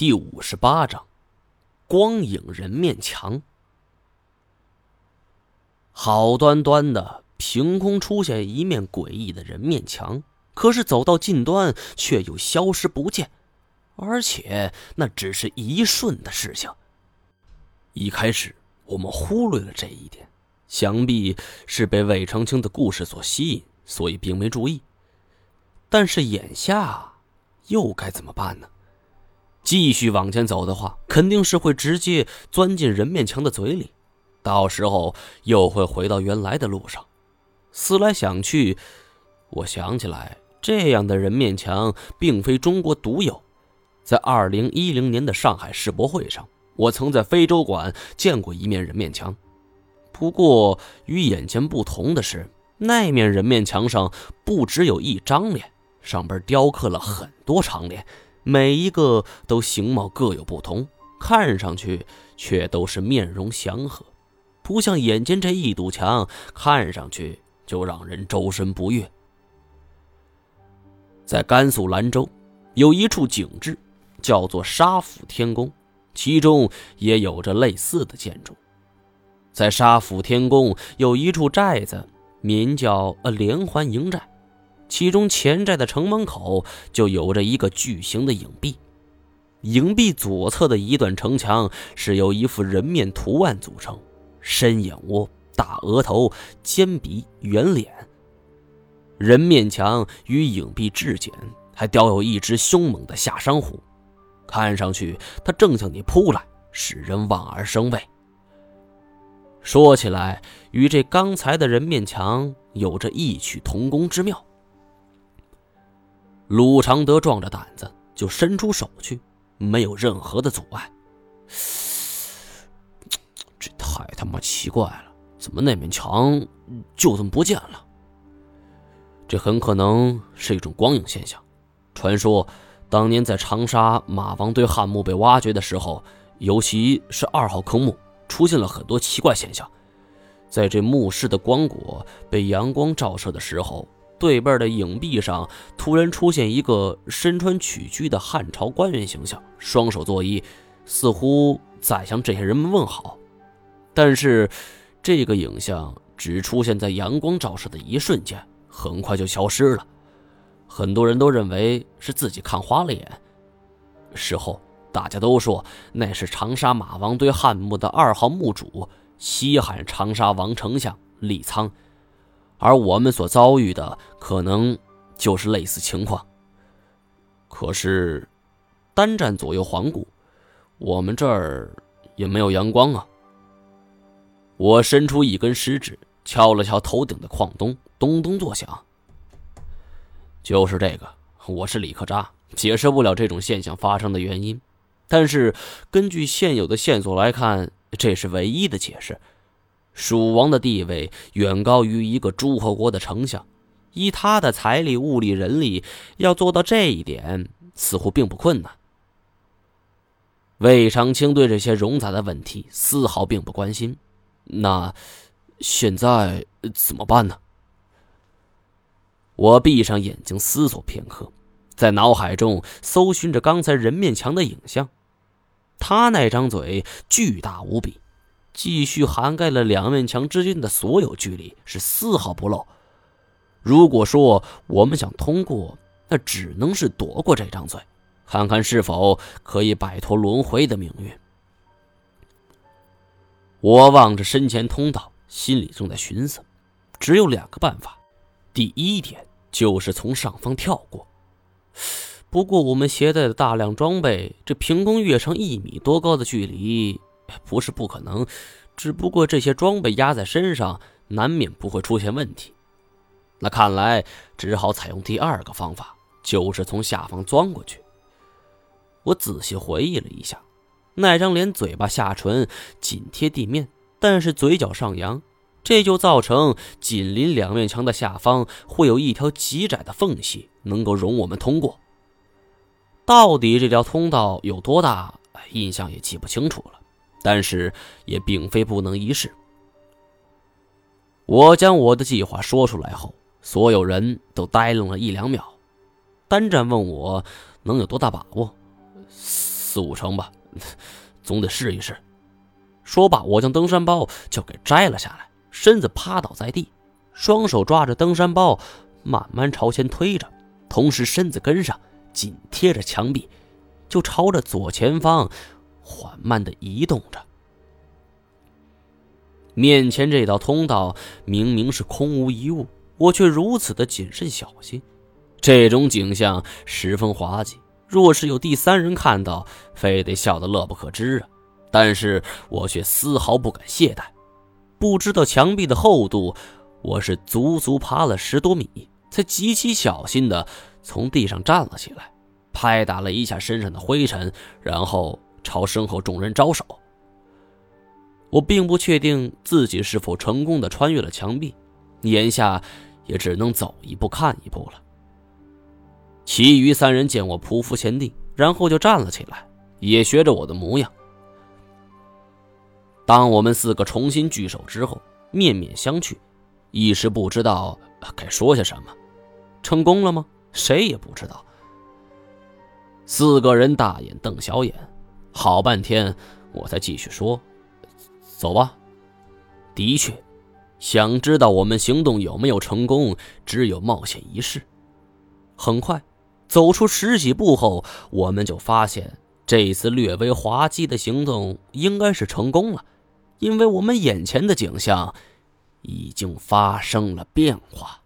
第五十八章，光影人面墙。好端端的，凭空出现一面诡异的人面墙，可是走到近端却又消失不见，而且那只是一瞬的事情。一开始我们忽略了这一点，想必是被魏长青的故事所吸引，所以并没注意。但是眼下又该怎么办呢？继续往前走的话，肯定是会直接钻进人面墙的嘴里，到时候又会回到原来的路上。思来想去，我想起来，这样的人面墙并非中国独有。在二零一零年的上海世博会上，我曾在非洲馆见过一面人面墙。不过与眼前不同的是，那面人面墙上不只有一张脸，上边雕刻了很多长脸。每一个都形貌各有不同，看上去却都是面容祥和，不像眼前这一堵墙，看上去就让人周身不悦。在甘肃兰州，有一处景致，叫做沙府天宫，其中也有着类似的建筑。在沙府天宫有一处寨子，名叫呃连环营寨。其中前寨的城门口就有着一个巨型的影壁，影壁左侧的一段城墙是由一副人面图案组成，深眼窝、大额头、尖鼻、圆脸。人面墙与影壁至简，还雕有一只凶猛的夏山虎，看上去它正向你扑来，使人望而生畏。说起来，与这刚才的人面墙有着异曲同工之妙。鲁常德壮着胆子就伸出手去，没有任何的阻碍。这太他妈奇怪了，怎么那面墙就这么不见了？这很可能是一种光影现象。传说当年在长沙马王堆汉墓被挖掘的时候，尤其是二号坑墓，出现了很多奇怪现象。在这墓室的光果被阳光照射的时候。对背的影壁上突然出现一个身穿曲裾的汉朝官员形象，双手作揖，似乎在向这些人们问好。但是，这个影像只出现在阳光照射的一瞬间，很快就消失了。很多人都认为是自己看花了眼。事后，大家都说那是长沙马王堆汉墓的二号墓主西汉长沙王丞相李沧。而我们所遭遇的可能就是类似情况。可是，单站左右环顾，我们这儿也没有阳光啊。我伸出一根食指，敲了敲头顶的矿洞，咚咚作响。就是这个，我是李克扎，解释不了这种现象发生的原因，但是根据现有的线索来看，这是唯一的解释。蜀王的地位远高于一个诸侯国的丞相，以他的财力、物力、人力，要做到这一点似乎并不困难。魏长青对这些冗杂的问题丝毫并不关心。那现在怎么办呢？我闭上眼睛思索片刻，在脑海中搜寻着刚才人面墙的影像。他那张嘴巨大无比。继续涵盖了两面墙之间的所有距离，是丝毫不漏。如果说我们想通过，那只能是躲过这张嘴，看看是否可以摆脱轮回的命运。我望着身前通道，心里正在寻思，只有两个办法。第一点就是从上方跳过，不过我们携带的大量装备，这凭空跃上一米多高的距离。不是不可能，只不过这些装备压在身上，难免不会出现问题。那看来只好采用第二个方法，就是从下方钻过去。我仔细回忆了一下，那张脸嘴巴下唇紧贴地面，但是嘴角上扬，这就造成紧邻两面墙的下方会有一条极窄的缝隙，能够容我们通过。到底这条通道有多大，印象也记不清楚了。但是也并非不能一试。我将我的计划说出来后，所有人都呆愣了一两秒。单战问我能有多大把握？四五成吧，总得试一试。说罢，我将登山包就给摘了下来，身子趴倒在地，双手抓着登山包，慢慢朝前推着，同时身子跟上，紧贴着墙壁，就朝着左前方缓慢地移动着。面前这道通道明明是空无一物，我却如此的谨慎小心，这种景象十分滑稽。若是有第三人看到，非得笑得乐不可支啊！但是我却丝毫不敢懈怠。不知道墙壁的厚度，我是足足爬了十多米，才极其小心的从地上站了起来，拍打了一下身上的灰尘，然后朝身后众人招手。我并不确定自己是否成功的穿越了墙壁，眼下也只能走一步看一步了。其余三人见我匍匐前进，然后就站了起来，也学着我的模样。当我们四个重新聚首之后，面面相觑，一时不知道该说些什么。成功了吗？谁也不知道。四个人大眼瞪小眼，好半天，我才继续说。走吧。的确，想知道我们行动有没有成功，只有冒险一试。很快，走出十几步后，我们就发现这次略微滑稽的行动应该是成功了，因为我们眼前的景象已经发生了变化。